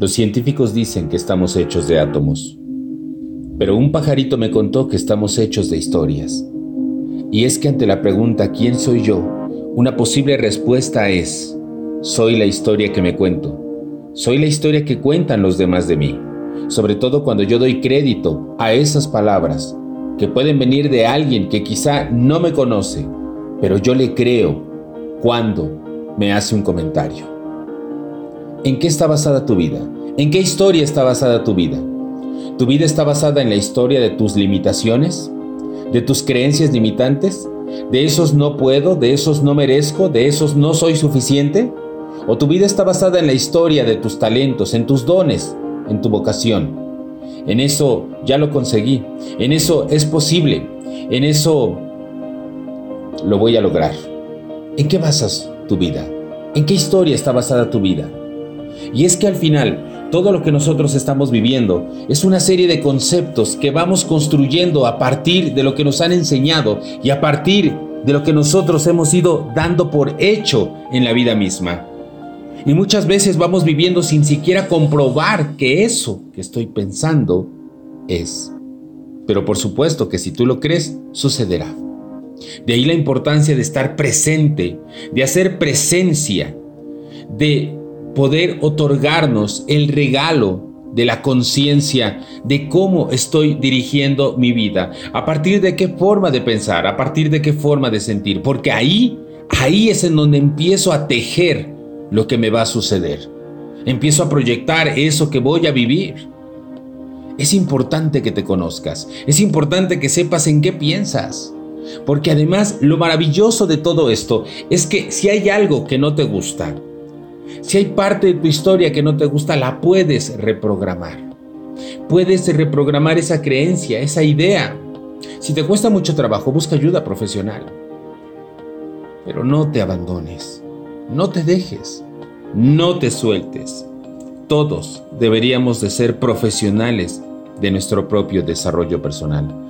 Los científicos dicen que estamos hechos de átomos, pero un pajarito me contó que estamos hechos de historias. Y es que ante la pregunta ¿quién soy yo? Una posible respuesta es, soy la historia que me cuento. Soy la historia que cuentan los demás de mí, sobre todo cuando yo doy crédito a esas palabras que pueden venir de alguien que quizá no me conoce, pero yo le creo cuando me hace un comentario. ¿En qué está basada tu vida? ¿En qué historia está basada tu vida? ¿Tu vida está basada en la historia de tus limitaciones? ¿De tus creencias limitantes? ¿De esos no puedo? ¿De esos no merezco? ¿De esos no soy suficiente? ¿O tu vida está basada en la historia de tus talentos, en tus dones, en tu vocación? En eso ya lo conseguí, en eso es posible, en eso lo voy a lograr. ¿En qué basas tu vida? ¿En qué historia está basada tu vida? Y es que al final, todo lo que nosotros estamos viviendo es una serie de conceptos que vamos construyendo a partir de lo que nos han enseñado y a partir de lo que nosotros hemos ido dando por hecho en la vida misma. Y muchas veces vamos viviendo sin siquiera comprobar que eso que estoy pensando es. Pero por supuesto que si tú lo crees, sucederá. De ahí la importancia de estar presente, de hacer presencia, de poder otorgarnos el regalo de la conciencia de cómo estoy dirigiendo mi vida, a partir de qué forma de pensar, a partir de qué forma de sentir, porque ahí, ahí es en donde empiezo a tejer lo que me va a suceder. Empiezo a proyectar eso que voy a vivir. Es importante que te conozcas, es importante que sepas en qué piensas. Porque además lo maravilloso de todo esto es que si hay algo que no te gusta, si hay parte de tu historia que no te gusta, la puedes reprogramar. Puedes reprogramar esa creencia, esa idea. Si te cuesta mucho trabajo, busca ayuda profesional. Pero no te abandones, no te dejes, no te sueltes. Todos deberíamos de ser profesionales de nuestro propio desarrollo personal.